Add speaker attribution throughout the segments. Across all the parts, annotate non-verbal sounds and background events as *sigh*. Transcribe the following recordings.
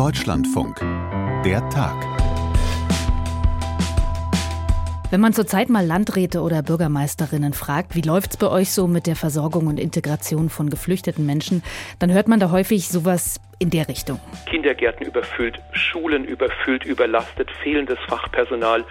Speaker 1: Deutschlandfunk. Der Tag.
Speaker 2: Wenn man zurzeit mal Landräte oder Bürgermeisterinnen fragt, wie läuft's bei euch so mit der Versorgung und Integration von geflüchteten Menschen, dann hört man da häufig sowas in der Richtung.
Speaker 3: Kindergärten überfüllt, Schulen überfüllt, überlastet, fehlendes Fachpersonal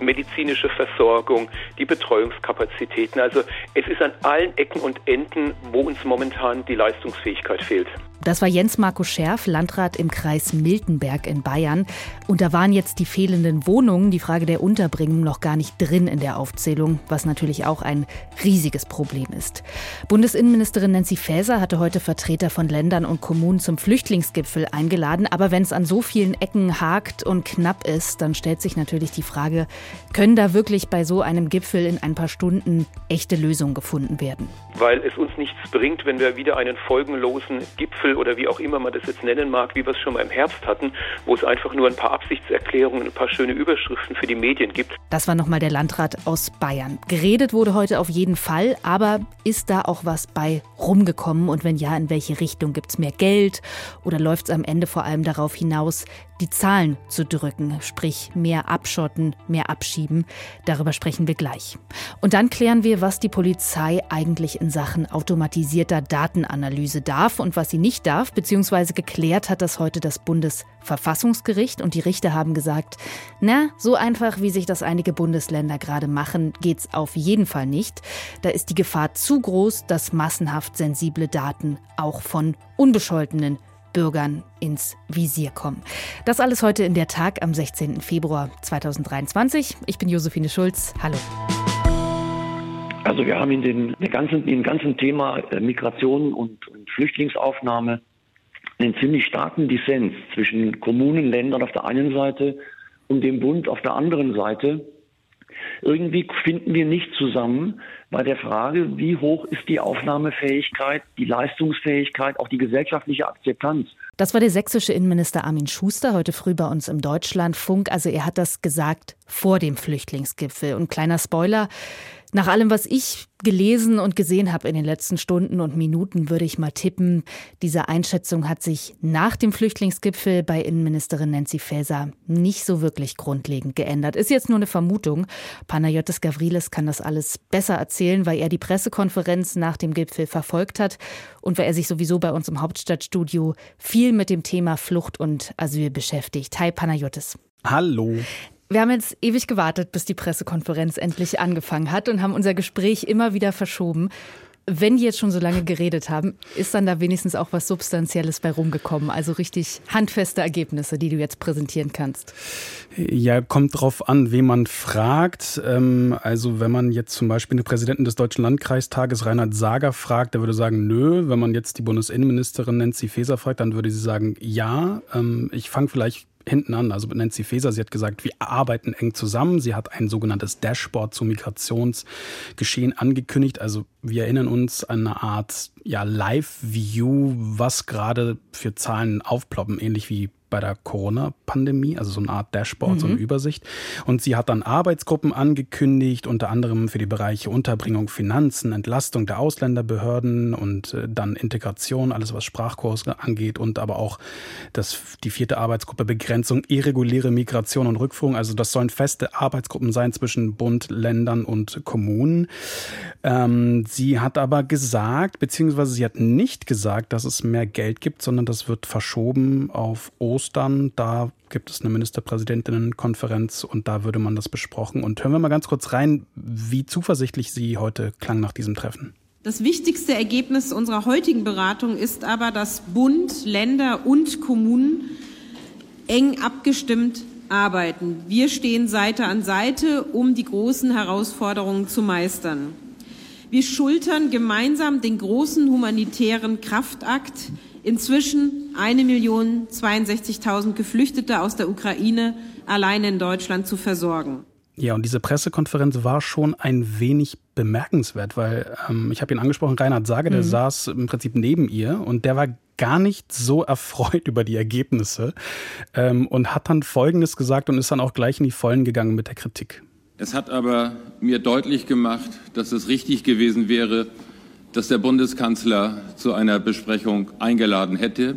Speaker 3: medizinische Versorgung, die Betreuungskapazitäten. Also es ist an allen Ecken und Enden, wo uns momentan die Leistungsfähigkeit fehlt.
Speaker 2: Das war Jens Marco Scherf, Landrat im Kreis Miltenberg in Bayern. Und da waren jetzt die fehlenden Wohnungen, die Frage der Unterbringung, noch gar nicht drin in der Aufzählung, was natürlich auch ein riesiges Problem ist. Bundesinnenministerin Nancy Faeser hatte heute Vertreter von Ländern und Kommunen zum Flüchtlingsgipfel eingeladen. Aber wenn es an so vielen Ecken hakt und knapp ist, dann stellt sich natürlich die Frage, können da wirklich bei so einem Gipfel in ein paar Stunden echte Lösungen gefunden werden?
Speaker 3: Weil es uns nichts bringt, wenn wir wieder einen folgenlosen Gipfel Gipfel oder wie auch immer man das jetzt nennen mag, wie wir es schon mal im Herbst hatten, wo es einfach nur ein paar Absichtserklärungen, ein paar schöne Überschriften für die Medien gibt.
Speaker 2: Das war nochmal der Landrat aus Bayern. Geredet wurde heute auf jeden Fall, aber ist da auch was bei rumgekommen? Und wenn ja, in welche Richtung? Gibt es mehr Geld oder läuft es am Ende vor allem darauf hinaus, die Zahlen zu drücken, sprich mehr abschotten, mehr abschieben. Darüber sprechen wir gleich. Und dann klären wir, was die Polizei eigentlich in Sachen automatisierter Datenanalyse darf und was sie nicht darf, beziehungsweise geklärt hat das heute das Bundesverfassungsgericht und die Richter haben gesagt, na, so einfach, wie sich das einige Bundesländer gerade machen, geht's auf jeden Fall nicht. Da ist die Gefahr zu groß, dass massenhaft sensible Daten auch von unbescholtenen Bürgern ins Visier kommen. Das alles heute in der Tag am 16. Februar 2023. Ich bin Josephine Schulz. Hallo.
Speaker 4: Also wir haben in, den, in ganzen, in dem ganzen Thema äh, Migration und, und Flüchtlingsaufnahme einen ziemlich starken Dissens zwischen Kommunen, Ländern auf der einen Seite und dem Bund auf der anderen Seite. Irgendwie finden wir nicht zusammen bei der Frage, wie hoch ist die Aufnahmefähigkeit, die Leistungsfähigkeit, auch die gesellschaftliche Akzeptanz.
Speaker 2: Das war der sächsische Innenminister Armin Schuster heute früh bei uns im Deutschlandfunk. Also er hat das gesagt vor dem Flüchtlingsgipfel. Und kleiner Spoiler, nach allem, was ich gelesen und gesehen habe in den letzten Stunden und Minuten, würde ich mal tippen, diese Einschätzung hat sich nach dem Flüchtlingsgipfel bei Innenministerin Nancy Faeser nicht so wirklich grundlegend geändert. Ist jetzt nur eine Vermutung. Panayotis Gavrilis kann das alles besser erzählen, weil er die Pressekonferenz nach dem Gipfel verfolgt hat und weil er sich sowieso bei uns im Hauptstadtstudio viel mit dem Thema Flucht und Asyl beschäftigt. Hi Panayotis.
Speaker 5: Hallo.
Speaker 2: Wir haben jetzt ewig gewartet, bis die Pressekonferenz endlich angefangen hat und haben unser Gespräch immer wieder verschoben. Wenn die jetzt schon so lange geredet haben, ist dann da wenigstens auch was Substanzielles bei rumgekommen? Also richtig handfeste Ergebnisse, die du jetzt präsentieren kannst?
Speaker 5: Ja, kommt drauf an, wen man fragt. Ähm, also wenn man jetzt zum Beispiel den Präsidenten des Deutschen Landkreistages, Reinhard Sager, fragt, der würde sagen, nö. Wenn man jetzt die Bundesinnenministerin Nancy Faeser fragt, dann würde sie sagen, ja. Ähm, ich fange vielleicht hinten an. Also Nancy Faeser, sie hat gesagt, wir arbeiten eng zusammen. Sie hat ein sogenanntes Dashboard zum Migrationsgeschehen angekündigt. Also wir erinnern uns an eine Art ja, Live-View, was gerade für Zahlen aufploppen, ähnlich wie bei der Corona-Pandemie, also so eine Art Dashboard, mhm. so eine mhm. Übersicht. Und sie hat dann Arbeitsgruppen angekündigt, unter anderem für die Bereiche Unterbringung, Finanzen, Entlastung der Ausländerbehörden und äh, dann Integration, alles was Sprachkurse angeht und aber auch das, die vierte Arbeitsgruppe Begrenzung irreguläre Migration und Rückführung. Also das sollen feste Arbeitsgruppen sein zwischen Bund, Ländern und Kommunen. Ähm, sie hat aber gesagt, beziehungsweise sie hat nicht gesagt, dass es mehr Geld gibt, sondern das wird verschoben auf Ostern Ostern. Da gibt es eine Ministerpräsidentinnenkonferenz und da würde man das besprochen. Und hören wir mal ganz kurz rein, wie zuversichtlich sie heute klang nach diesem Treffen.
Speaker 6: Das wichtigste Ergebnis unserer heutigen Beratung ist aber, dass Bund, Länder und Kommunen eng abgestimmt arbeiten. Wir stehen Seite an Seite, um die großen Herausforderungen zu meistern. Wir schultern gemeinsam den großen humanitären Kraftakt, inzwischen 1.062.000 Geflüchtete aus der Ukraine alleine in Deutschland zu versorgen.
Speaker 5: Ja, und diese Pressekonferenz war schon ein wenig bemerkenswert, weil ähm, ich habe ihn angesprochen, Reinhard Sage, der mhm. saß im Prinzip neben ihr und der war gar nicht so erfreut *laughs* über die Ergebnisse ähm, und hat dann Folgendes gesagt und ist dann auch gleich in die Vollen gegangen mit der Kritik.
Speaker 7: Es hat aber mir deutlich gemacht, dass es richtig gewesen wäre, dass der Bundeskanzler zu einer Besprechung eingeladen hätte.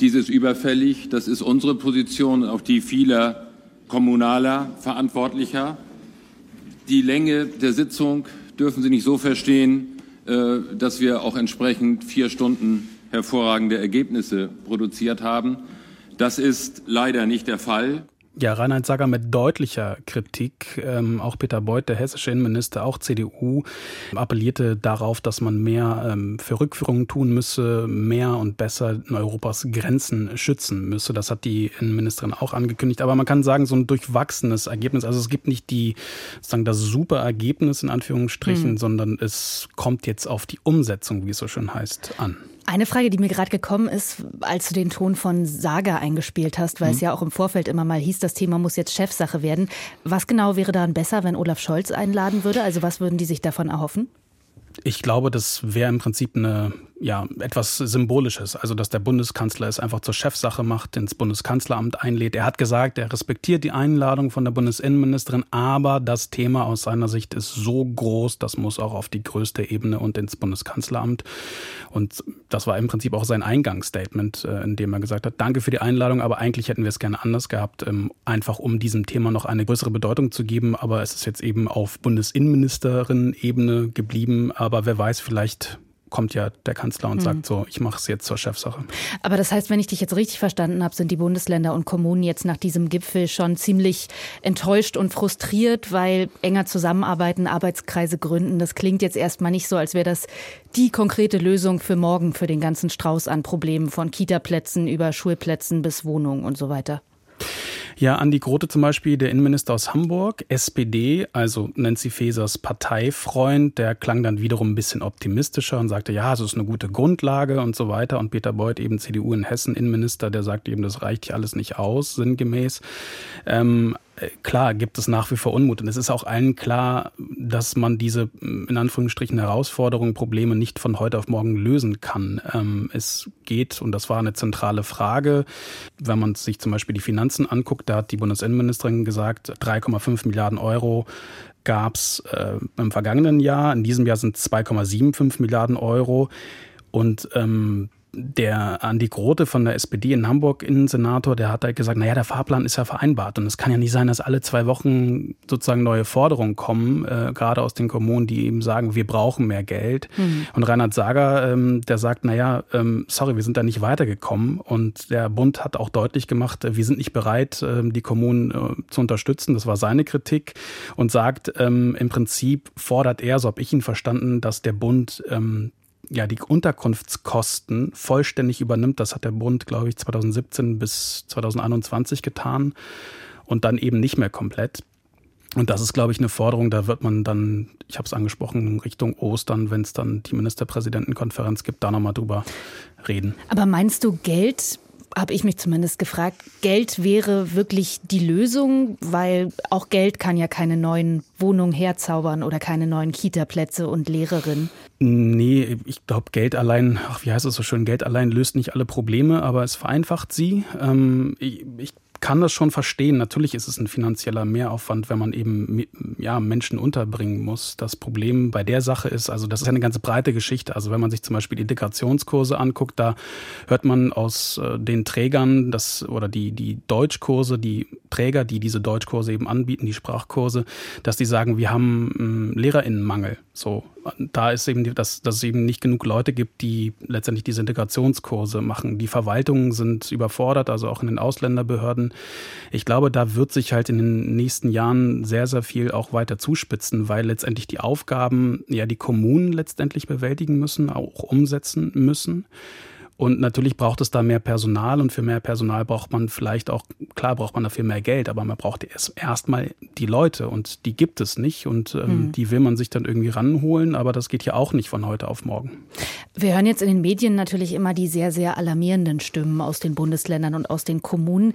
Speaker 7: Dies ist überfällig. Das ist unsere Position und auch die vieler kommunaler Verantwortlicher. Die Länge der Sitzung dürfen Sie nicht so verstehen, äh, dass wir auch entsprechend vier Stunden hervorragende Ergebnisse produziert haben. Das ist leider nicht der Fall.
Speaker 5: Ja, Reinhard Sager mit deutlicher Kritik. Ähm, auch Peter Beuth, der hessische Innenminister, auch CDU, appellierte darauf, dass man mehr ähm, für Rückführungen tun müsse, mehr und besser Europas Grenzen schützen müsse. Das hat die Innenministerin auch angekündigt. Aber man kann sagen, so ein durchwachsenes Ergebnis. Also es gibt nicht die, sozusagen das super Ergebnis in Anführungsstrichen, mhm. sondern es kommt jetzt auf die Umsetzung, wie es so schön heißt, an.
Speaker 2: Eine Frage, die mir gerade gekommen ist, als du den Ton von Saga eingespielt hast, weil mhm. es ja auch im Vorfeld immer mal hieß, das Thema muss jetzt Chefsache werden. Was genau wäre dann besser, wenn Olaf Scholz einladen würde? Also was würden die sich davon erhoffen?
Speaker 5: Ich glaube, das wäre im Prinzip eine ja, etwas Symbolisches. Also, dass der Bundeskanzler es einfach zur Chefsache macht, ins Bundeskanzleramt einlädt. Er hat gesagt, er respektiert die Einladung von der Bundesinnenministerin, aber das Thema aus seiner Sicht ist so groß, das muss auch auf die größte Ebene und ins Bundeskanzleramt. Und das war im Prinzip auch sein Eingangsstatement, äh, in dem er gesagt hat, danke für die Einladung, aber eigentlich hätten wir es gerne anders gehabt, ähm, einfach um diesem Thema noch eine größere Bedeutung zu geben. Aber es ist jetzt eben auf Bundesinnenministerin-Ebene geblieben. Aber wer weiß, vielleicht kommt ja der Kanzler und mhm. sagt so, ich mache es jetzt zur Chefsache.
Speaker 2: Aber das heißt, wenn ich dich jetzt richtig verstanden habe, sind die Bundesländer und Kommunen jetzt nach diesem Gipfel schon ziemlich enttäuscht und frustriert, weil enger zusammenarbeiten, Arbeitskreise gründen. Das klingt jetzt erstmal nicht so, als wäre das die konkrete Lösung für morgen für den ganzen Strauß an Problemen von Kitaplätzen über Schulplätzen bis Wohnungen und so weiter.
Speaker 5: Ja, Andi Grote zum Beispiel, der Innenminister aus Hamburg, SPD, also Nancy Fasers Parteifreund, der klang dann wiederum ein bisschen optimistischer und sagte, ja, es ist eine gute Grundlage und so weiter. Und Peter Beuth, eben CDU in Hessen, Innenminister, der sagt eben, das reicht hier alles nicht aus, sinngemäß. Ähm, äh, klar gibt es nach wie vor Unmut. Und es ist auch allen klar, dass man diese in Anführungsstrichen Herausforderungen, Probleme nicht von heute auf morgen lösen kann. Ähm, es geht, und das war eine zentrale Frage, wenn man sich zum Beispiel die Finanzen anguckt, da hat die Bundesinnenministerin gesagt, 3,5 Milliarden Euro gab es äh, im vergangenen Jahr. In diesem Jahr sind es 2,75 Milliarden Euro. Und ähm, der Andi Grote von der SPD in Hamburg, Innensenator, der hat halt gesagt, naja, der Fahrplan ist ja vereinbart und es kann ja nicht sein, dass alle zwei Wochen sozusagen neue Forderungen kommen, äh, gerade aus den Kommunen, die eben sagen, wir brauchen mehr Geld. Mhm. Und Reinhard Sager, ähm, der sagt, naja, ähm, sorry, wir sind da nicht weitergekommen und der Bund hat auch deutlich gemacht, äh, wir sind nicht bereit, äh, die Kommunen äh, zu unterstützen. Das war seine Kritik und sagt, ähm, im Prinzip fordert er, so habe ich ihn verstanden, dass der Bund ähm, ja, die Unterkunftskosten vollständig übernimmt. Das hat der Bund, glaube ich, 2017 bis 2021 getan und dann eben nicht mehr komplett. Und das ist, glaube ich, eine Forderung, da wird man dann, ich habe es angesprochen, Richtung Ostern, wenn es dann die Ministerpräsidentenkonferenz gibt, da nochmal drüber reden.
Speaker 2: Aber meinst du, Geld habe ich mich zumindest gefragt, Geld wäre wirklich die Lösung, weil auch Geld kann ja keine neuen Wohnungen herzaubern oder keine neuen Kita-Plätze und Lehrerinnen.
Speaker 5: Nee, ich glaube, Geld allein, ach, wie heißt es so schön, Geld allein löst nicht alle Probleme, aber es vereinfacht sie. Ähm, ich, ich kann das schon verstehen. Natürlich ist es ein finanzieller Mehraufwand, wenn man eben ja, Menschen unterbringen muss. Das Problem bei der Sache ist, also das ist eine ganz breite Geschichte. Also wenn man sich zum Beispiel Integrationskurse anguckt, da hört man aus äh, den Trägern, das oder die, die Deutschkurse, die Träger, die diese Deutschkurse eben anbieten, die Sprachkurse, dass die sagen, wir haben ähm, Lehrerinnenmangel. So, da ist eben, dass, dass es eben nicht genug Leute gibt, die letztendlich diese Integrationskurse machen. Die Verwaltungen sind überfordert, also auch in den Ausländerbehörden. Ich glaube, da wird sich halt in den nächsten Jahren sehr, sehr viel auch weiter zuspitzen, weil letztendlich die Aufgaben ja die Kommunen letztendlich bewältigen müssen, auch umsetzen müssen. Und natürlich braucht es da mehr Personal und für mehr Personal braucht man vielleicht auch, klar braucht man dafür mehr Geld, aber man braucht erst erstmal die Leute und die gibt es nicht und ähm, mhm. die will man sich dann irgendwie ranholen, aber das geht ja auch nicht von heute auf morgen.
Speaker 2: Wir hören jetzt in den Medien natürlich immer die sehr, sehr alarmierenden Stimmen aus den Bundesländern und aus den Kommunen.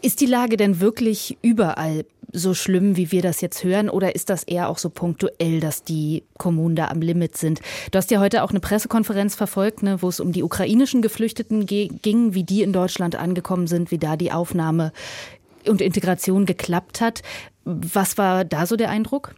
Speaker 2: Ist die Lage denn wirklich überall so schlimm, wie wir das jetzt hören, oder ist das eher auch so punktuell, dass die Kommunen da am Limit sind? Du hast ja heute auch eine Pressekonferenz verfolgt, ne, wo es um die ukrainischen Geflüchteten ging, wie die in Deutschland angekommen sind, wie da die Aufnahme und Integration geklappt hat. Was war da so der Eindruck?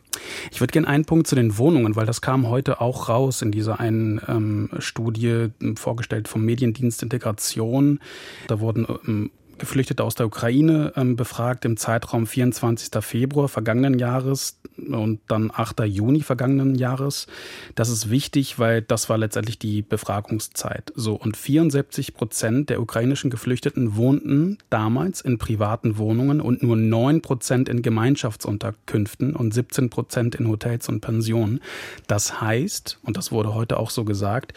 Speaker 5: Ich würde gerne einen Punkt zu den Wohnungen, weil das kam heute auch raus in dieser einen ähm, Studie vorgestellt vom Mediendienst Integration. Da wurden ähm, Geflüchtete aus der Ukraine ähm, befragt im Zeitraum 24. Februar vergangenen Jahres und dann 8. Juni vergangenen Jahres. Das ist wichtig, weil das war letztendlich die Befragungszeit. So und 74 Prozent der ukrainischen Geflüchteten wohnten damals in privaten Wohnungen und nur 9 Prozent in Gemeinschaftsunterkünften und 17 Prozent in Hotels und Pensionen. Das heißt, und das wurde heute auch so gesagt,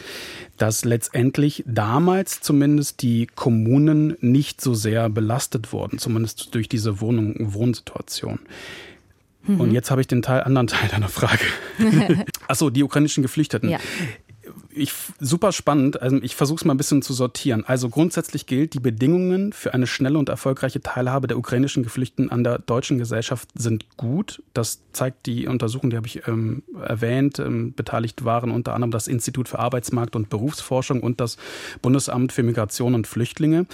Speaker 5: dass letztendlich damals zumindest die Kommunen nicht so sehr sehr belastet worden, zumindest durch diese Wohnung, Wohnsituation. Mhm. Und jetzt habe ich den Teil, anderen *laughs* Teil deiner Frage. *laughs* Achso, die ukrainischen Geflüchteten. Ja. Ich, super spannend. Also ich versuche es mal ein bisschen zu sortieren. Also grundsätzlich gilt, die Bedingungen für eine schnelle und erfolgreiche Teilhabe der ukrainischen Geflüchteten an der deutschen Gesellschaft sind gut. Das zeigt die Untersuchung, die habe ich ähm, erwähnt. Ähm, beteiligt waren unter anderem das Institut für Arbeitsmarkt und Berufsforschung und das Bundesamt für Migration und Flüchtlinge.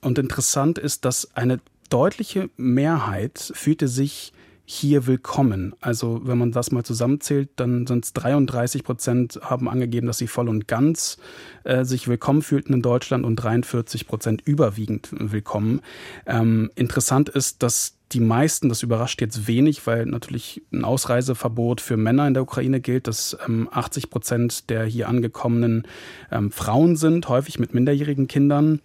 Speaker 5: Und interessant ist, dass eine deutliche Mehrheit fühlte sich hier willkommen. Also wenn man das mal zusammenzählt, dann sind es 33 Prozent haben angegeben, dass sie voll und ganz äh, sich willkommen fühlten in Deutschland und 43 Prozent überwiegend willkommen. Ähm, interessant ist, dass die meisten, das überrascht jetzt wenig, weil natürlich ein Ausreiseverbot für Männer in der Ukraine gilt, dass ähm, 80 Prozent der hier angekommenen ähm, Frauen sind, häufig mit minderjährigen Kindern.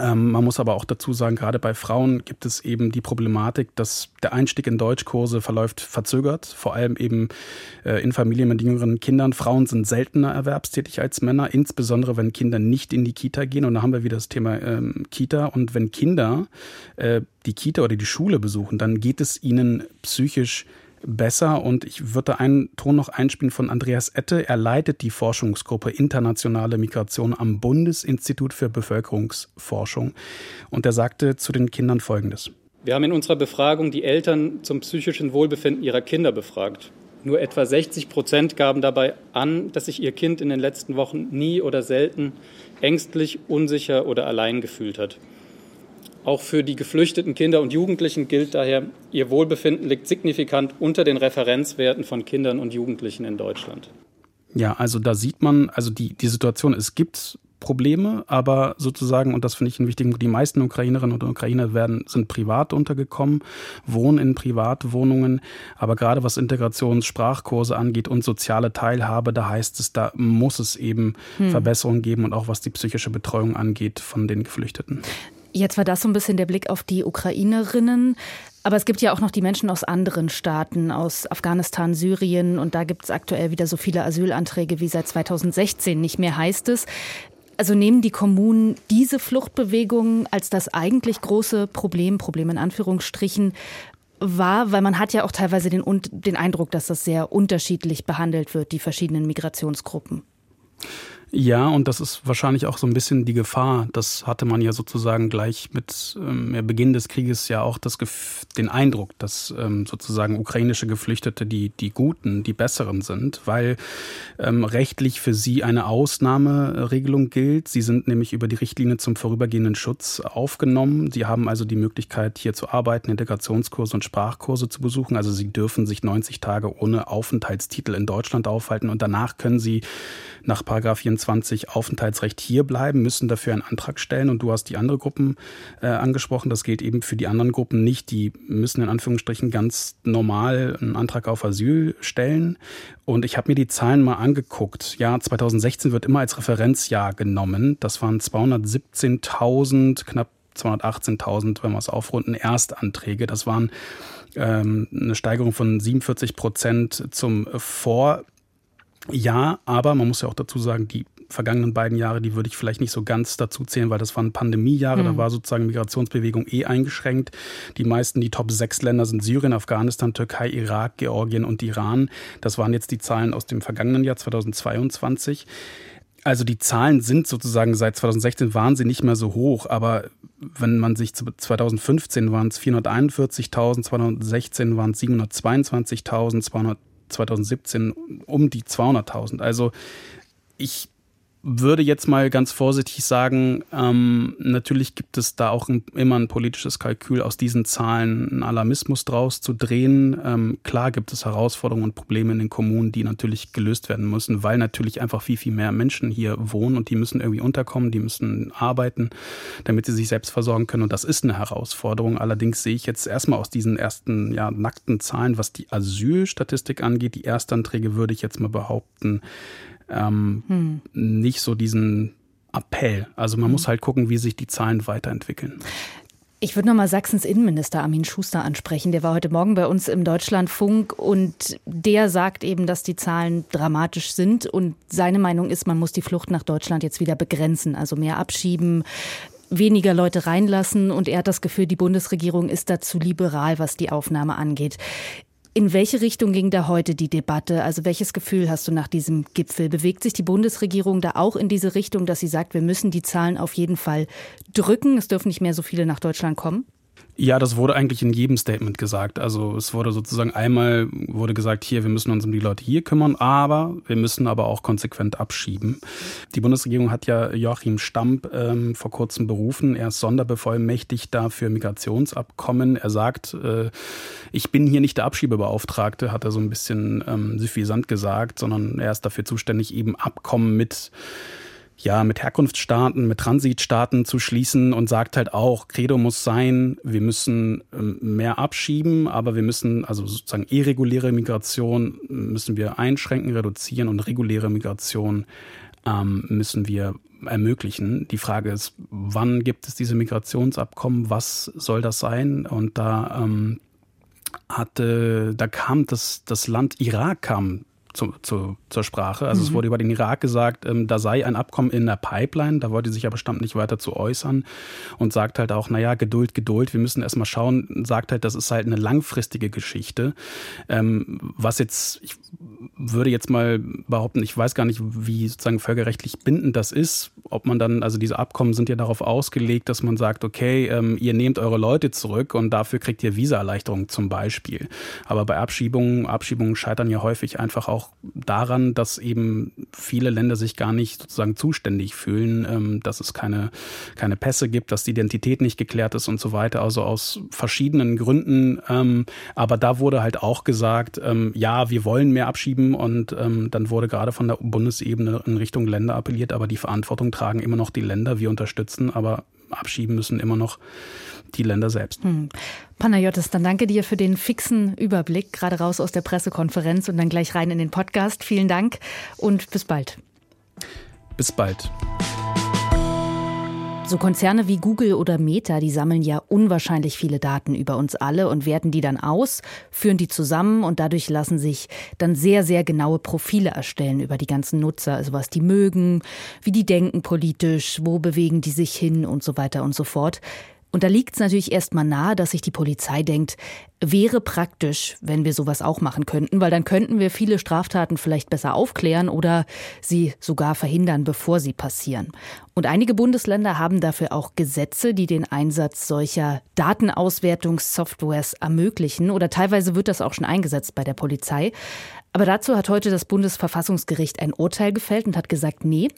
Speaker 5: Ähm, man muss aber auch dazu sagen, gerade bei Frauen gibt es eben die Problematik, dass der Einstieg in Deutschkurse verläuft verzögert, vor allem eben äh, in Familien mit jüngeren Kindern. Frauen sind seltener erwerbstätig als Männer, insbesondere wenn Kinder nicht in die Kita gehen. Und da haben wir wieder das Thema ähm, Kita. Und wenn Kinder äh, die Kita oder die Schule besuchen, dann geht es ihnen psychisch besser. Und ich würde einen Ton noch einspielen von Andreas Ette. Er leitet die Forschungsgruppe Internationale Migration am Bundesinstitut für Bevölkerungsforschung. Und er sagte zu den Kindern Folgendes.
Speaker 8: Wir haben in unserer Befragung die Eltern zum psychischen Wohlbefinden ihrer Kinder befragt. Nur etwa 60 Prozent gaben dabei an, dass sich ihr Kind in den letzten Wochen nie oder selten ängstlich, unsicher oder allein gefühlt hat. Auch für die geflüchteten Kinder und Jugendlichen gilt daher, ihr Wohlbefinden liegt signifikant unter den Referenzwerten von Kindern und Jugendlichen in Deutschland.
Speaker 5: Ja, also da sieht man, also die, die Situation, es gibt Probleme, aber sozusagen, und das finde ich einen wichtigen Punkt, die meisten Ukrainerinnen und Ukrainer werden, sind privat untergekommen, wohnen in Privatwohnungen, aber gerade was Integrationssprachkurse angeht und soziale Teilhabe, da heißt es, da muss es eben hm. Verbesserungen geben und auch was die psychische Betreuung angeht von den Geflüchteten.
Speaker 2: Jetzt war das so ein bisschen der Blick auf die Ukrainerinnen. Aber es gibt ja auch noch die Menschen aus anderen Staaten, aus Afghanistan, Syrien. Und da gibt es aktuell wieder so viele Asylanträge wie seit 2016 nicht mehr, heißt es. Also nehmen die Kommunen diese Fluchtbewegungen als das eigentlich große Problem, Problem in Anführungsstrichen, wahr, weil man hat ja auch teilweise den, den Eindruck, dass das sehr unterschiedlich behandelt wird, die verschiedenen Migrationsgruppen.
Speaker 5: Ja, und das ist wahrscheinlich auch so ein bisschen die Gefahr. Das hatte man ja sozusagen gleich mit ähm, Beginn des Krieges ja auch das, den Eindruck, dass ähm, sozusagen ukrainische Geflüchtete die, die Guten, die Besseren sind, weil ähm, rechtlich für sie eine Ausnahmeregelung gilt. Sie sind nämlich über die Richtlinie zum vorübergehenden Schutz aufgenommen. Sie haben also die Möglichkeit, hier zu arbeiten, Integrationskurse und Sprachkurse zu besuchen. Also sie dürfen sich 90 Tage ohne Aufenthaltstitel in Deutschland aufhalten und danach können sie nach Paragraph 24 Aufenthaltsrecht hier bleiben, müssen dafür einen Antrag stellen. Und du hast die andere Gruppen äh, angesprochen. Das gilt eben für die anderen Gruppen nicht. Die müssen in Anführungsstrichen ganz normal einen Antrag auf Asyl stellen. Und ich habe mir die Zahlen mal angeguckt. Ja, 2016 wird immer als Referenzjahr genommen. Das waren 217.000, knapp 218.000, wenn wir es aufrunden, Erstanträge. Das waren ähm, eine Steigerung von 47 Prozent zum Vor ja, aber man muss ja auch dazu sagen, die vergangenen beiden Jahre, die würde ich vielleicht nicht so ganz dazu zählen, weil das waren Pandemiejahre, mhm. da war sozusagen Migrationsbewegung eh eingeschränkt. Die meisten, die Top 6 Länder sind Syrien, Afghanistan, Türkei, Irak, Georgien und Iran. Das waren jetzt die Zahlen aus dem vergangenen Jahr 2022. Also die Zahlen sind sozusagen seit 2016 waren sie nicht mehr so hoch, aber wenn man sich 2015 waren es 441.000, 2016 waren es 722.000, 2017 um die 200.000. Also ich würde jetzt mal ganz vorsichtig sagen, ähm, natürlich gibt es da auch ein, immer ein politisches Kalkül, aus diesen Zahlen einen Alarmismus draus zu drehen. Ähm, klar gibt es Herausforderungen und Probleme in den Kommunen, die natürlich gelöst werden müssen, weil natürlich einfach viel, viel mehr Menschen hier wohnen und die müssen irgendwie unterkommen, die müssen arbeiten, damit sie sich selbst versorgen können. Und das ist eine Herausforderung. Allerdings sehe ich jetzt erstmal aus diesen ersten ja, nackten Zahlen, was die Asylstatistik angeht, die Erstanträge würde ich jetzt mal behaupten, ähm, hm. nicht so diesen Appell. Also man hm. muss halt gucken, wie sich die Zahlen weiterentwickeln.
Speaker 2: Ich würde nochmal Sachsens Innenminister Armin Schuster ansprechen. Der war heute Morgen bei uns im Deutschlandfunk und der sagt eben, dass die Zahlen dramatisch sind. Und seine Meinung ist, man muss die Flucht nach Deutschland jetzt wieder begrenzen, also mehr abschieben, weniger Leute reinlassen. Und er hat das Gefühl, die Bundesregierung ist dazu liberal, was die Aufnahme angeht. In welche Richtung ging da heute die Debatte? Also welches Gefühl hast du nach diesem Gipfel? Bewegt sich die Bundesregierung da auch in diese Richtung, dass sie sagt, wir müssen die Zahlen auf jeden Fall drücken? Es dürfen nicht mehr so viele nach Deutschland kommen?
Speaker 5: Ja, das wurde eigentlich in jedem Statement gesagt. Also es wurde sozusagen einmal wurde gesagt, hier, wir müssen uns um die Leute hier kümmern, aber wir müssen aber auch konsequent abschieben. Die Bundesregierung hat ja Joachim Stamp ähm, vor kurzem berufen. Er ist Sonderbevollmächtigter für Migrationsabkommen. Er sagt, äh, ich bin hier nicht der Abschiebebeauftragte, hat er so ein bisschen ähm, suffisant gesagt, sondern er ist dafür zuständig, eben Abkommen mit ja, mit Herkunftsstaaten, mit Transitstaaten zu schließen und sagt halt auch, Credo muss sein, wir müssen ähm, mehr abschieben, aber wir müssen, also sozusagen irreguläre Migration müssen wir einschränken, reduzieren und reguläre Migration ähm, müssen wir ermöglichen. Die Frage ist, wann gibt es diese Migrationsabkommen? Was soll das sein? Und da ähm, hatte, da kam das, das Land Irak kam zu, zu, zur Sprache. Also mhm. es wurde über den Irak gesagt, ähm, da sei ein Abkommen in der Pipeline, da wollte sich aber Stamp nicht weiter zu äußern und sagt halt auch, naja, Geduld, Geduld, wir müssen erstmal schauen, sagt halt, das ist halt eine langfristige Geschichte. Ähm, was jetzt, ich würde jetzt mal behaupten, ich weiß gar nicht, wie sozusagen völkerrechtlich bindend das ist, ob man dann, also diese Abkommen sind ja darauf ausgelegt, dass man sagt, okay, ähm, ihr nehmt eure Leute zurück und dafür kriegt ihr Visaerleichterung zum Beispiel. Aber bei Abschiebungen, Abschiebungen scheitern ja häufig einfach auch daran, dass eben viele Länder sich gar nicht sozusagen zuständig fühlen, ähm, dass es keine, keine Pässe gibt, dass die Identität nicht geklärt ist und so weiter. Also aus verschiedenen Gründen. Ähm, aber da wurde halt auch gesagt, ähm, ja, wir wollen mehr abschieben und ähm, dann wurde gerade von der Bundesebene in Richtung Länder appelliert, aber die Verantwortung tragen immer noch die Länder. Wir unterstützen, aber abschieben müssen immer noch die Länder selbst. Hm.
Speaker 2: Panayotis, dann danke dir für den fixen Überblick, gerade raus aus der Pressekonferenz und dann gleich rein in den Podcast. Vielen Dank und bis bald.
Speaker 5: Bis bald.
Speaker 2: So Konzerne wie Google oder Meta, die sammeln ja unwahrscheinlich viele Daten über uns alle und werten die dann aus, führen die zusammen und dadurch lassen sich dann sehr, sehr genaue Profile erstellen über die ganzen Nutzer, also was die mögen, wie die denken politisch, wo bewegen die sich hin und so weiter und so fort. Und da liegt es natürlich erstmal nahe, dass sich die Polizei denkt, wäre praktisch, wenn wir sowas auch machen könnten, weil dann könnten wir viele Straftaten vielleicht besser aufklären oder sie sogar verhindern, bevor sie passieren. Und einige Bundesländer haben dafür auch Gesetze, die den Einsatz solcher Datenauswertungssoftwares ermöglichen oder teilweise wird das auch schon eingesetzt bei der Polizei. Aber dazu hat heute das Bundesverfassungsgericht ein Urteil gefällt und hat gesagt, nee,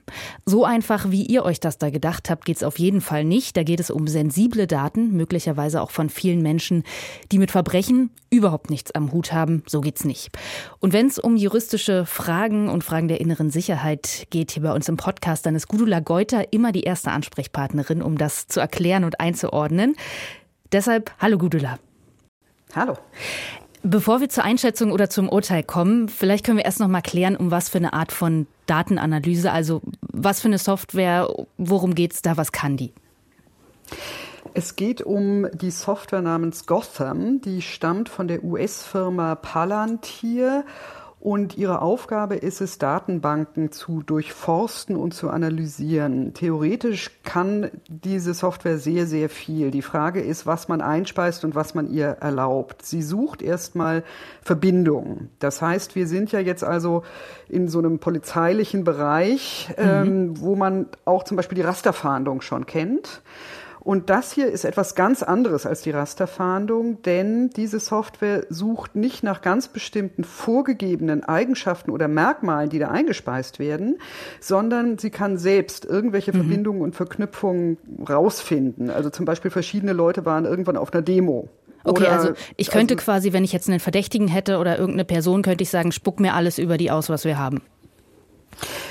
Speaker 2: so einfach wie ihr euch das da gedacht habt, geht es auf jeden Fall nicht. Da geht es um sensible Daten, möglicherweise auch von vielen Menschen, die mit Verbrechen überhaupt nichts am Hut haben. So geht's nicht. Und wenn es um juristische Fragen und Fragen der inneren Sicherheit geht hier bei uns im Podcast, dann ist Gudula Geuter immer die erste Ansprechpartnerin, um das zu erklären und einzuordnen. Deshalb, hallo Gudula.
Speaker 9: Hallo.
Speaker 2: Bevor wir zur Einschätzung oder zum Urteil kommen, vielleicht können wir erst noch mal klären, um was für eine Art von Datenanalyse, also was für eine Software, worum geht es da, was kann die?
Speaker 9: Es geht um die Software namens Gotham, die stammt von der US-Firma Palantir und ihre Aufgabe ist es, Datenbanken zu durchforsten und zu analysieren. Theoretisch kann diese Software sehr, sehr viel. Die Frage ist, was man einspeist und was man ihr erlaubt. Sie sucht erstmal Verbindungen. Das heißt, wir sind ja jetzt also in so einem polizeilichen Bereich, mhm. ähm, wo man auch zum Beispiel die Rasterfahndung schon kennt. Und das hier ist etwas ganz anderes als die Rasterfahndung, denn diese Software sucht nicht nach ganz bestimmten vorgegebenen Eigenschaften oder Merkmalen, die da eingespeist werden, sondern sie kann selbst irgendwelche mhm. Verbindungen und Verknüpfungen rausfinden. Also zum Beispiel verschiedene Leute waren irgendwann auf einer Demo.
Speaker 2: Okay, oder, also ich könnte also, quasi, wenn ich jetzt einen Verdächtigen hätte oder irgendeine Person, könnte ich sagen, spuck mir alles über die aus, was wir haben.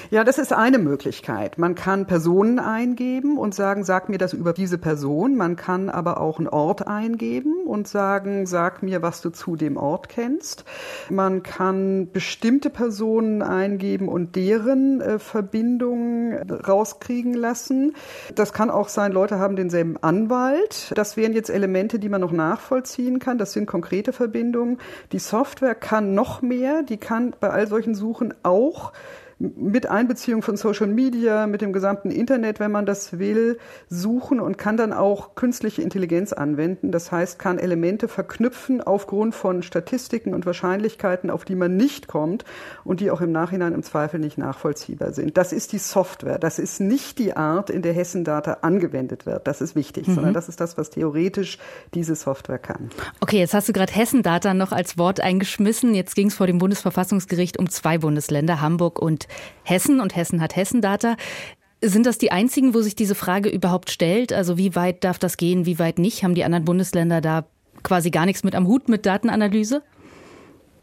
Speaker 9: Ja, das ist eine Möglichkeit. Man kann Personen eingeben und sagen, sag mir das über diese Person. Man kann aber auch einen Ort eingeben und sagen, sag mir, was du zu dem Ort kennst. Man kann bestimmte Personen eingeben und deren äh, Verbindungen rauskriegen lassen. Das kann auch sein, Leute haben denselben Anwalt. Das wären jetzt Elemente, die man noch nachvollziehen kann. Das sind konkrete Verbindungen. Die Software kann noch mehr. Die kann bei all solchen Suchen auch mit Einbeziehung von Social Media, mit dem gesamten Internet, wenn man das will, suchen und kann dann auch künstliche Intelligenz anwenden. Das heißt, kann Elemente verknüpfen aufgrund von Statistiken und Wahrscheinlichkeiten, auf die man nicht kommt und die auch im Nachhinein im Zweifel nicht nachvollziehbar sind. Das ist die Software. Das ist nicht die Art, in der Hessendata angewendet wird. Das ist wichtig, mhm. sondern das ist das, was theoretisch diese Software kann.
Speaker 2: Okay, jetzt hast du gerade Hessendata noch als Wort eingeschmissen. Jetzt ging es vor dem Bundesverfassungsgericht um zwei Bundesländer, Hamburg und Hessen und Hessen hat Hessendata. Sind das die einzigen, wo sich diese Frage überhaupt stellt? Also wie weit darf das gehen, wie weit nicht? Haben die anderen Bundesländer da quasi gar nichts mit am Hut mit Datenanalyse?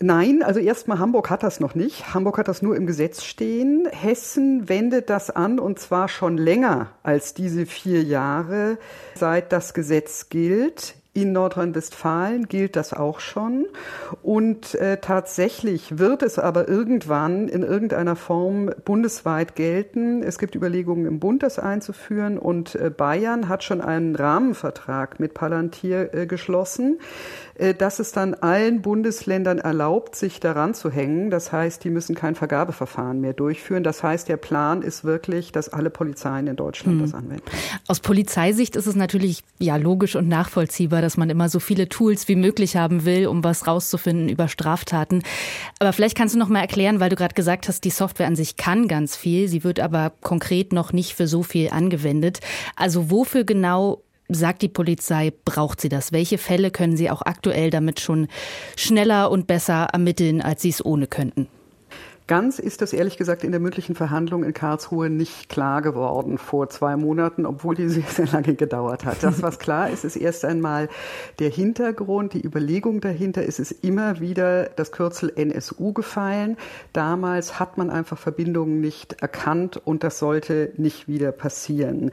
Speaker 9: Nein, also erstmal Hamburg hat das noch nicht. Hamburg hat das nur im Gesetz stehen. Hessen wendet das an und zwar schon länger als diese vier Jahre, seit das Gesetz gilt. In Nordrhein-Westfalen gilt das auch schon. Und äh, tatsächlich wird es aber irgendwann in irgendeiner Form bundesweit gelten. Es gibt Überlegungen im Bund, das einzuführen. Und äh, Bayern hat schon einen Rahmenvertrag mit Palantir äh, geschlossen, äh, dass es dann allen Bundesländern erlaubt, sich daran zu hängen. Das heißt, die müssen kein Vergabeverfahren mehr durchführen. Das heißt, der Plan ist wirklich, dass alle Polizeien in Deutschland hm. das anwenden.
Speaker 2: Aus Polizeisicht ist es natürlich ja logisch und nachvollziehbar dass man immer so viele Tools wie möglich haben will, um was rauszufinden über Straftaten. Aber vielleicht kannst du noch mal erklären, weil du gerade gesagt hast, die Software an sich kann ganz viel, sie wird aber konkret noch nicht für so viel angewendet. Also wofür genau sagt die Polizei, braucht sie das? Welche Fälle können sie auch aktuell damit schon schneller und besser ermitteln, als sie es ohne könnten?
Speaker 9: Ganz ist das ehrlich gesagt in der mündlichen Verhandlung in Karlsruhe nicht klar geworden vor zwei Monaten, obwohl die *laughs* sehr, sehr lange gedauert hat. Das, was klar ist, ist erst einmal der Hintergrund, die Überlegung dahinter. ist Es immer wieder das Kürzel NSU gefallen. Damals hat man einfach Verbindungen nicht erkannt und das sollte nicht wieder passieren.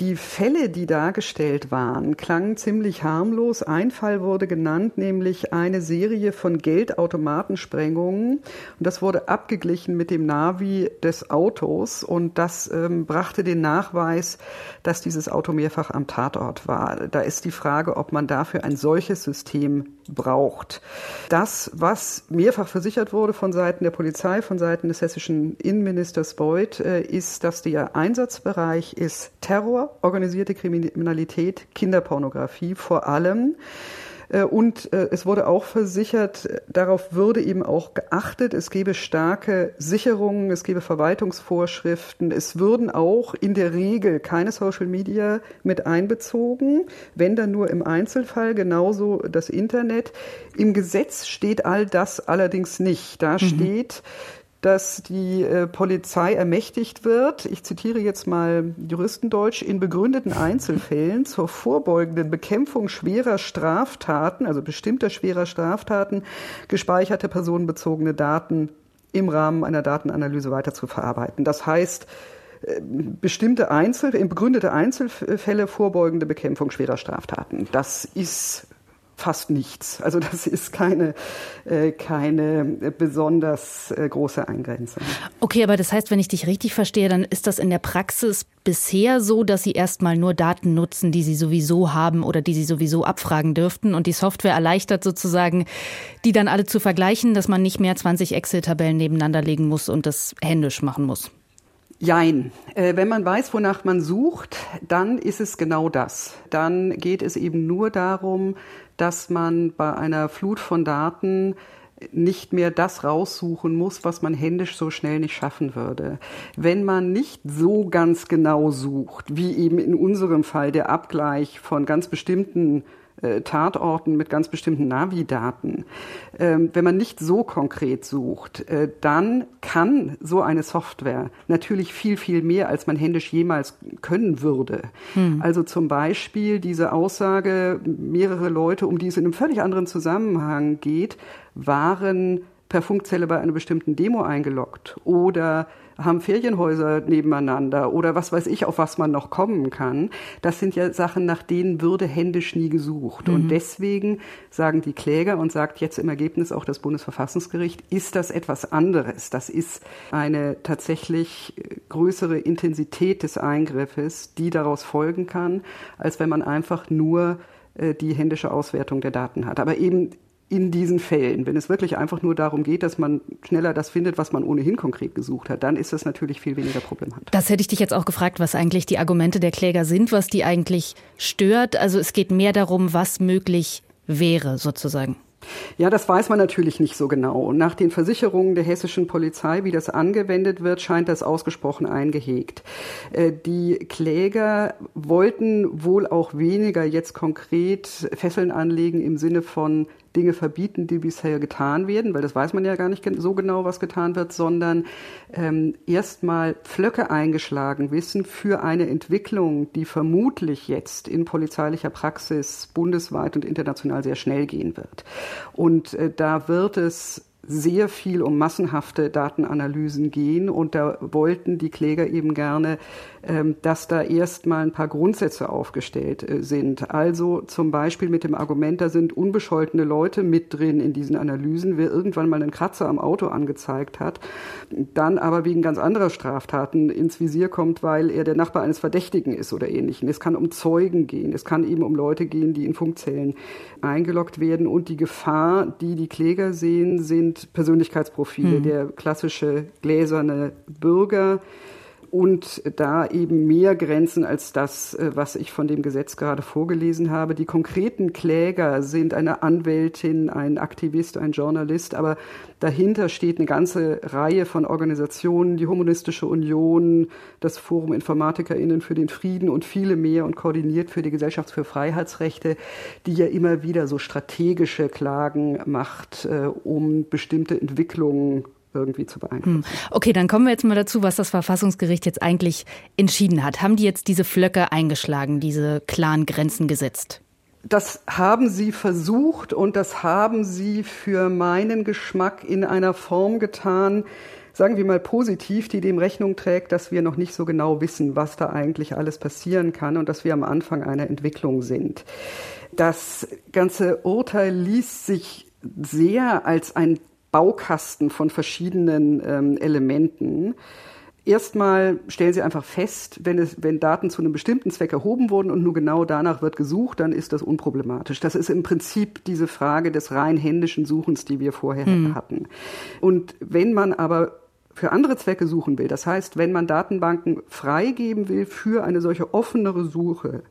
Speaker 9: Die Fälle, die dargestellt waren, klangen ziemlich harmlos. Ein Fall wurde genannt, nämlich eine Serie von Geldautomatensprengungen. Und das wurde ab abgeglichen mit dem Navi des Autos und das ähm, brachte den Nachweis, dass dieses Auto mehrfach am Tatort war. Da ist die Frage, ob man dafür ein solches System braucht. Das, was mehrfach versichert wurde von Seiten der Polizei, von Seiten des hessischen Innenministers Beuth, äh, ist, dass der Einsatzbereich ist Terror, organisierte Kriminalität, Kinderpornografie vor allem. Äh, und äh, es wurde auch versichert, darauf würde eben auch geachtet, es gebe starke Sicherungen, es gebe Verwaltungsvorschriften, es würden auch in der Regel keine Social Media mit einbezogen, wenn dann nur im Einzelfall, genauso das Internet. Im Gesetz steht all das allerdings nicht. Da mhm. steht, dass die äh, Polizei ermächtigt wird, ich zitiere jetzt mal Juristendeutsch, in begründeten Einzelfällen zur vorbeugenden Bekämpfung schwerer Straftaten, also bestimmter schwerer Straftaten, gespeicherte personenbezogene Daten im Rahmen einer Datenanalyse weiter zu verarbeiten. Das heißt, äh, bestimmte Einzel, begründete Einzelfälle vorbeugende Bekämpfung schwerer Straftaten. Das ist fast nichts. Also das ist keine, äh, keine besonders äh, große Eingrenzung.
Speaker 2: Okay, aber das heißt, wenn ich dich richtig verstehe, dann ist das in der Praxis bisher so, dass Sie erstmal nur Daten nutzen, die Sie sowieso haben oder die Sie sowieso abfragen dürften und die Software erleichtert sozusagen, die dann alle zu vergleichen, dass man nicht mehr 20 Excel-Tabellen nebeneinander legen muss und das händisch machen muss.
Speaker 9: Jein. Äh, wenn man weiß, wonach man sucht, dann ist es genau das. Dann geht es eben nur darum, dass man bei einer Flut von Daten nicht mehr das raussuchen muss, was man händisch so schnell nicht schaffen würde. Wenn man nicht so ganz genau sucht, wie eben in unserem Fall der Abgleich von ganz bestimmten äh, Tatorten mit ganz bestimmten Navi-Daten. Ähm, wenn man nicht so konkret sucht, äh, dann kann so eine Software natürlich viel, viel mehr, als man händisch jemals können würde. Hm. Also zum Beispiel diese Aussage, mehrere Leute, um die es in einem völlig anderen Zusammenhang geht, waren per Funkzelle bei einer bestimmten Demo eingeloggt oder haben Ferienhäuser nebeneinander oder was weiß ich, auf was man noch kommen kann. Das sind ja Sachen, nach denen würde händisch nie gesucht. Mhm. Und deswegen sagen die Kläger und sagt jetzt im Ergebnis auch das Bundesverfassungsgericht, ist das etwas anderes. Das ist eine tatsächlich größere Intensität des Eingriffes, die daraus folgen kann, als wenn man einfach nur äh, die händische Auswertung der Daten hat. Aber eben in diesen Fällen. Wenn es wirklich einfach nur darum geht, dass man schneller das findet, was man ohnehin konkret gesucht hat, dann ist das natürlich viel weniger problematisch.
Speaker 2: Das hätte ich dich jetzt auch gefragt, was eigentlich die Argumente der Kläger sind, was die eigentlich stört. Also es geht mehr darum, was möglich wäre, sozusagen.
Speaker 9: Ja, das weiß man natürlich nicht so genau. Nach den Versicherungen der hessischen Polizei, wie das angewendet wird, scheint das ausgesprochen eingehegt. Äh, die Kläger wollten wohl auch weniger jetzt konkret Fesseln anlegen im Sinne von Dinge verbieten, die bisher getan werden, weil das weiß man ja gar nicht so genau, was getan wird, sondern ähm, erstmal Pflöcke eingeschlagen wissen für eine Entwicklung, die vermutlich jetzt in polizeilicher Praxis bundesweit und international sehr schnell gehen wird. Und äh, da wird es sehr viel um massenhafte Datenanalysen gehen und da wollten die Kläger eben gerne, ähm, dass da erstmal ein paar Grundsätze aufgestellt äh, sind. Also zum Beispiel mit dem Argument, da sind unbescholtene Leute mit drin in diesen Analysen. Wer irgendwann mal einen Kratzer am Auto angezeigt hat, dann aber wegen ganz anderer Straftaten ins Visier kommt, weil er der Nachbar eines Verdächtigen ist oder ähnlichen. Es kann um Zeugen gehen, es kann eben um Leute gehen, die in Funkzellen eingeloggt werden und die Gefahr, die die Kläger sehen, sind sind Persönlichkeitsprofile, mhm. der klassische gläserne Bürger und da eben mehr Grenzen als das, äh, was ich von dem Gesetz gerade vorgelesen habe. Die konkreten Kläger sind eine Anwältin, ein Aktivist, ein Journalist, aber dahinter steht eine ganze Reihe von Organisationen, die Humanistische Union, das Forum Informatikerinnen für den Frieden und viele mehr und koordiniert für die Gesellschaft für Freiheitsrechte, die ja immer wieder so strategische Klagen macht, äh, um bestimmte Entwicklungen irgendwie zu beeinflussen. Hm.
Speaker 2: Okay, dann kommen wir jetzt mal dazu, was das Verfassungsgericht jetzt eigentlich entschieden hat. Haben die jetzt diese Flöcke eingeschlagen, diese klaren Grenzen gesetzt?
Speaker 9: Das haben sie versucht und das haben sie für meinen Geschmack in einer Form getan, sagen wir mal positiv, die dem Rechnung trägt, dass wir noch nicht so genau wissen, was da eigentlich alles passieren kann und dass wir am Anfang einer Entwicklung sind. Das ganze Urteil ließ sich sehr als ein Baukasten von verschiedenen ähm, Elementen. Erstmal stellen Sie einfach fest, wenn, es, wenn Daten zu einem bestimmten Zweck erhoben wurden und nur genau danach wird gesucht, dann ist das unproblematisch. Das ist im Prinzip diese Frage des rein händischen Suchens, die wir vorher hm. hatten. Und wenn man aber für andere Zwecke suchen will, das heißt, wenn man Datenbanken freigeben will für eine solche offenere Suche,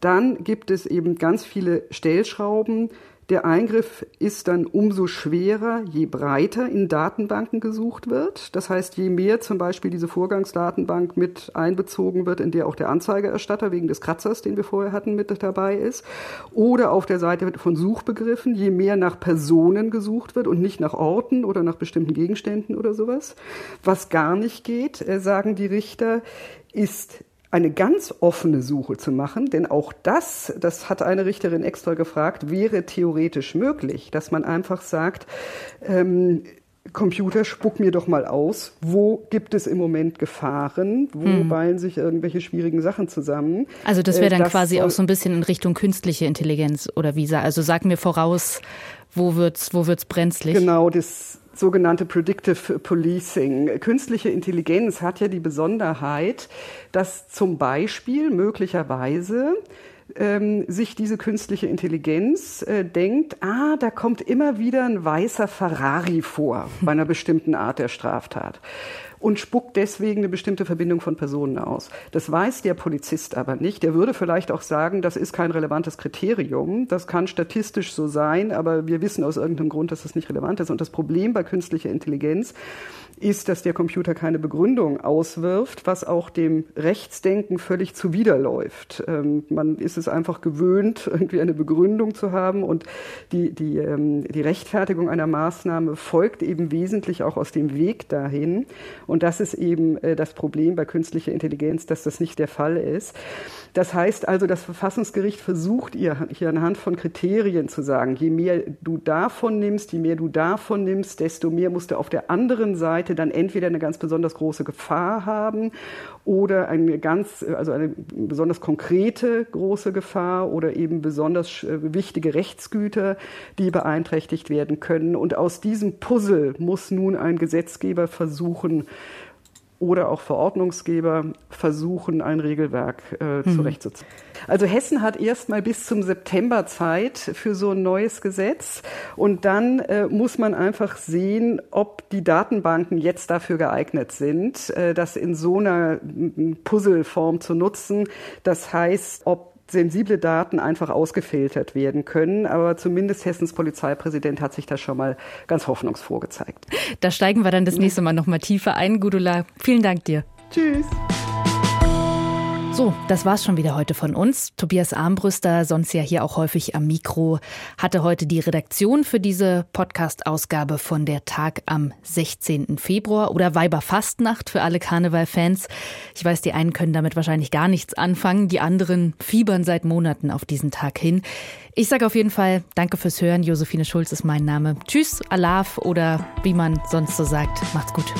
Speaker 9: dann gibt es eben ganz viele Stellschrauben, der Eingriff ist dann umso schwerer, je breiter in Datenbanken gesucht wird. Das heißt, je mehr zum Beispiel diese Vorgangsdatenbank mit einbezogen wird, in der auch der Anzeigerstatter wegen des Kratzers, den wir vorher hatten, mit dabei ist. Oder auf der Seite von Suchbegriffen, je mehr nach Personen gesucht wird und nicht nach Orten oder nach bestimmten Gegenständen oder sowas. Was gar nicht geht, äh, sagen die Richter, ist eine ganz offene Suche zu machen, denn auch das, das hat eine Richterin extra gefragt, wäre theoretisch möglich, dass man einfach sagt, ähm, Computer, spuck mir doch mal aus, wo gibt es im Moment Gefahren, wo hm. ballen sich irgendwelche schwierigen Sachen zusammen.
Speaker 2: Also das wäre dann äh, quasi auch so ein bisschen in Richtung künstliche Intelligenz oder wie, also sag mir voraus, wo wird's, wo wird's brenzlig?
Speaker 9: Genau, das sogenannte Predictive Policing. Künstliche Intelligenz hat ja die Besonderheit, dass zum Beispiel möglicherweise ähm, sich diese künstliche Intelligenz äh, denkt, ah, da kommt immer wieder ein weißer Ferrari vor bei einer bestimmten Art der Straftat. Und spuckt deswegen eine bestimmte Verbindung von Personen aus. Das weiß der Polizist aber nicht. Der würde vielleicht auch sagen, das ist kein relevantes Kriterium. Das kann statistisch so sein, aber wir wissen aus irgendeinem Grund, dass das nicht relevant ist. Und das Problem bei künstlicher Intelligenz ist, dass der Computer keine Begründung auswirft, was auch dem Rechtsdenken völlig zuwiderläuft. Ähm, man ist es einfach gewöhnt, irgendwie eine Begründung zu haben und die, die, ähm, die Rechtfertigung einer Maßnahme folgt eben wesentlich auch aus dem Weg dahin. Und das ist eben äh, das Problem bei künstlicher Intelligenz, dass das nicht der Fall ist. Das heißt also, das Verfassungsgericht versucht ihr hier anhand von Kriterien zu sagen, je mehr du davon nimmst, je mehr du davon nimmst, desto mehr musst du auf der anderen Seite dann entweder eine ganz besonders große Gefahr haben oder eine ganz, also eine besonders konkrete große Gefahr oder eben besonders äh, wichtige Rechtsgüter, die beeinträchtigt werden können. Und aus diesem Puzzle muss nun ein Gesetzgeber versuchen, oder auch Verordnungsgeber versuchen, ein Regelwerk äh, mhm. zurechtzuziehen. Also Hessen hat erstmal bis zum September Zeit für so ein neues Gesetz und dann äh, muss man einfach sehen, ob die Datenbanken jetzt dafür geeignet sind, äh, das in so einer Puzzleform zu nutzen. Das heißt, ob sensible Daten einfach ausgefiltert werden können. Aber zumindest Hessens Polizeipräsident hat sich da schon mal ganz hoffnungsfroh gezeigt.
Speaker 2: Da steigen wir dann das nächste Mal noch mal tiefer ein. Gudula, vielen Dank dir.
Speaker 9: Tschüss.
Speaker 2: So, das war's schon wieder heute von uns. Tobias Armbrüster, sonst ja hier auch häufig am Mikro, hatte heute die Redaktion für diese Podcast-Ausgabe von der Tag am 16. Februar oder Weiberfastnacht für alle Karneval-Fans. Ich weiß, die einen können damit wahrscheinlich gar nichts anfangen, die anderen fiebern seit Monaten auf diesen Tag hin. Ich sage auf jeden Fall Danke fürs Hören. Josephine Schulz ist mein Name. Tschüss, Alaf oder wie man sonst so sagt. Macht's gut.